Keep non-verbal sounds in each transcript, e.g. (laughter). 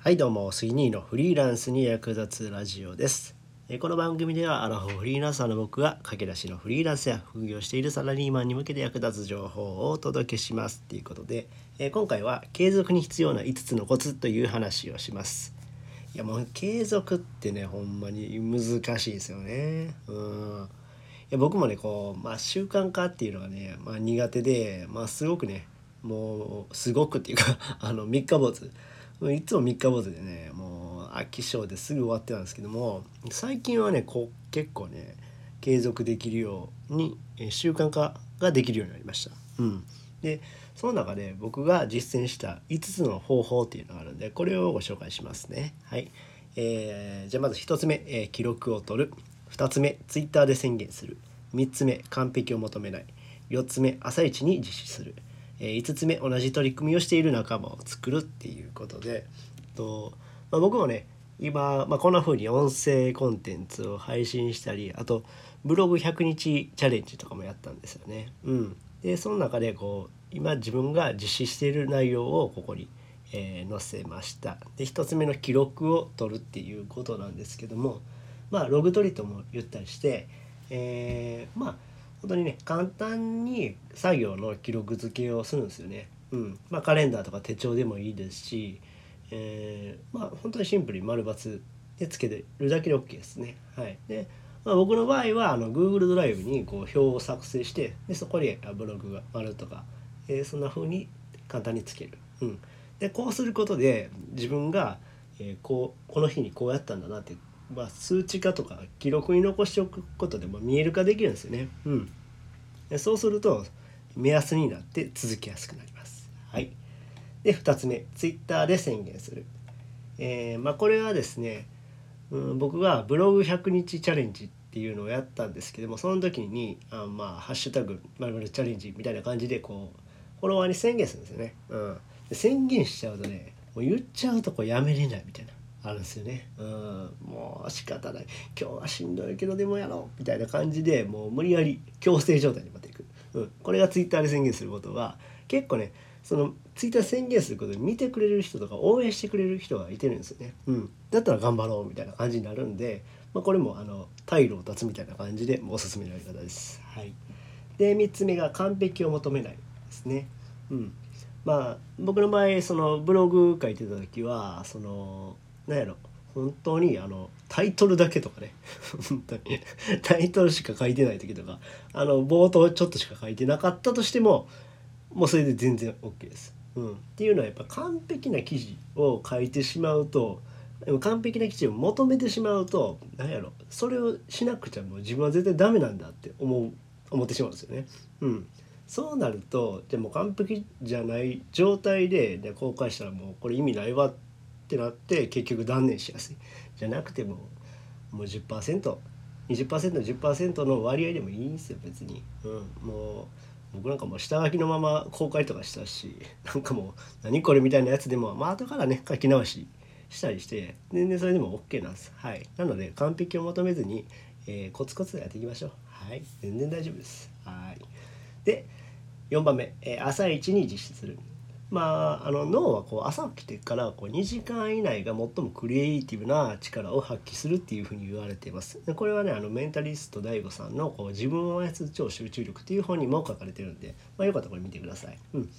はいどうも杉兄のフリーランスに役立つラジオです。この番組ではアラフォーフリーランサーの僕が駆け出しのフリーランスや副業しているサラリーマンに向けて役立つ情報をお届けしますということで今回は継続に必要な5つのコツという話をします。いやもう継続ってねほんまに難しいですよね。うん。いや僕もねこう、まあ、習慣化っていうのがね、まあ、苦手で、まあ、すごくねもうすごくっていうかあの三日坊主。いつも三日坊主でねもう飽き性ですぐ終わってたんですけども最近はねこう結構ね継続できるように習慣化ができるようになりました。うん、でその中で僕が実践した5つの方法っていうのがあるんでこれをご紹介しますね。はい。えー、じゃあまず1つ目、えー、記録を取る。2つ目 Twitter で宣言する。3つ目完璧を求めない。4つ目朝一に実施する。え、5つ目同じ取り組みをしている仲間を作るっていうことでと、まあ、僕もね今、まあ、こんな風に音声コンテンツを配信したりあとブログ100日チャレンジとかもやったんですよね。うん、でその中でこう今自分が実施している内容をここに、えー、載せました。で1つ目の記録を取るっていうことなんですけどもまあログ取りとも言ったりして、えー、まあ本当にね簡単に作業の記録付けをするんですよね。うんまあ、カレンダーとか手帳でもいいですし、えー、まあ本当にシンプルに丸×でつけてるだけで OK ですね。はい、で、まあ、僕の場合はあの Google ドライブにこう表を作成してでそこにブログが丸とか、えー、そんな風に簡単につける。うん、でこうすることで自分が、えー、こうこの日にこうやったんだなってまあ、数値化とか記録に残しておくことでも見える化できるんですよね。うん、そうすると目安になって続きやすくなります。はい、で2つ目 Twitter で宣言する。えー、まあ、これはですね、うん、僕がブログ100日チャレンジっていうのをやったんですけどもその時にあまあハッシュタグまるチャレンジみたいな感じでこうフォロワーに宣言するんですよね。うん、で宣言しちゃうとねもう言っちゃうとこうやめれないみたいな。あるんですよね。うん、もう仕方ない今日はしんどいけどでもやろうみたいな感じでもう無理やり強制状態に持っていく、うん、これがツイッターで宣言することは結構ねそのツイッター宣言することで見てくれる人とか応援してくれる人がいてるんですよね。うん、だったら頑張ろうみたいな感じになるんで、まあ、これもあの退路を断つみたいな感じでおすすめのやり方です。はい、で3つ目が完璧を求めないですね。うんまあ僕の場合そのブログ書いてた時はそのなんやろ。本当にあのタイトルだけとかね。(laughs) 本当に。タイトルしか書いてない時とか。あの冒頭ちょっとしか書いてなかったとしてももうそれで全然 OK です。うん、っていうのはやっぱ完璧な記事を書いてしまうとでも完璧な記事を求めてしまうと何やろ。それをしなくちゃもう自分は絶対ダメなんだって思う思ってしまうんですよね。うん、そうなるとでも完璧じゃない状態でで公開したらもうこれ意味ないわっってなって結局断念しやすい。じゃなくてももう 10%20%10% の割合でもいいんですよ別に、うん、もう僕なんかもう下書きのまま公開とかしたし (laughs) なんかもう何これみたいなやつでもまあ後からね書き直ししたりして全然それでも OK なんです。はい。なので完璧を求めずに、えー、コツコツやっていきましょう。はい。全然大丈夫です。はい。で4番目、えー、朝一に実施する。まあ、あの脳はこう朝起きてからこう2時間以内が最もクリエイティブな力を発揮するっていうふうに言われています。これはねあのメンタリスト DAIGO さんのこう自分を操る超集中力っていう本にも書かれてるんで、まあ、よかったらこれ見てください。うん、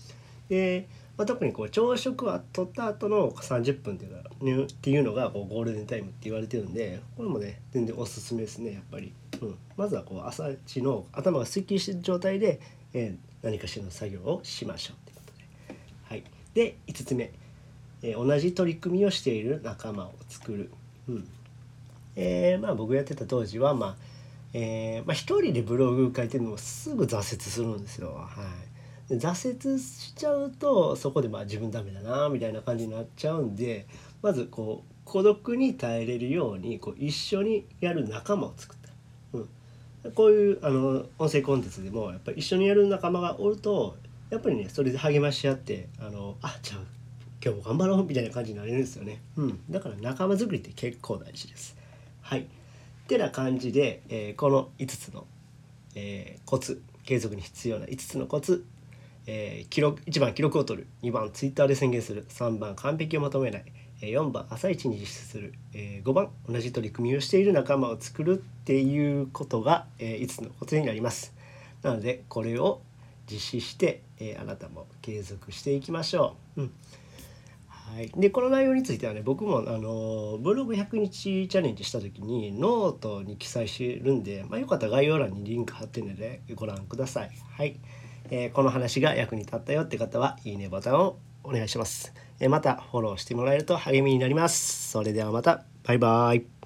で、まあ、特にこう朝食は取った後の30分っていうのっていうのがこうゴールデンタイムって言われてるんでこれもね全然おすすめですねやっぱり。うん、まずはこう朝一の頭がすっきりしてる状態で、えー、何かしらの作業をしましょうって。はいで5つ目、えー、同じ取り組みをしている仲間を作る。うんえー、まあ僕やってた当時はまあえー、まあ、人でブログ書いてるのもすぐ挫折するんですよ。はい、挫折しちゃうとそこでまあ自分ダメだなみたいな感じになっちゃうんでまずこう孤独に耐えれるようにこう一緒にやる仲間を作った。うん、こういうあの音声コンテンツでもやっぱり一緒にやる仲間がおるとやっぱりねそれで励まし合ってあのあじゃあ今日も頑張ろうみたいな感じになれるんですよね、うん、だから仲間作りって結構大事です。はい。ってな感じで、えー、この5つの、えー、コツ継続に必要な5つのコツ、えー、記録1番記録を取る。2番ツイッターで宣言する。3番完璧を求めない、4番朝一に実施する。5番同じ取り組みをしている仲間を作るっていうことが5つのコツになります。なのでこれを実施してえ、あなたも継続していきましょう、うんはい、でこの内容についてはね僕もあのブログ100日チャレンジした時にノートに記載してるんで、まあ、よかったら概要欄にリンク貼ってるのでご覧ください。はい、えー、この話が役に立ったよって方はいいねボタンをお願いします。えー、またフォローしてもらえると励みになります。それではまたバイバイ。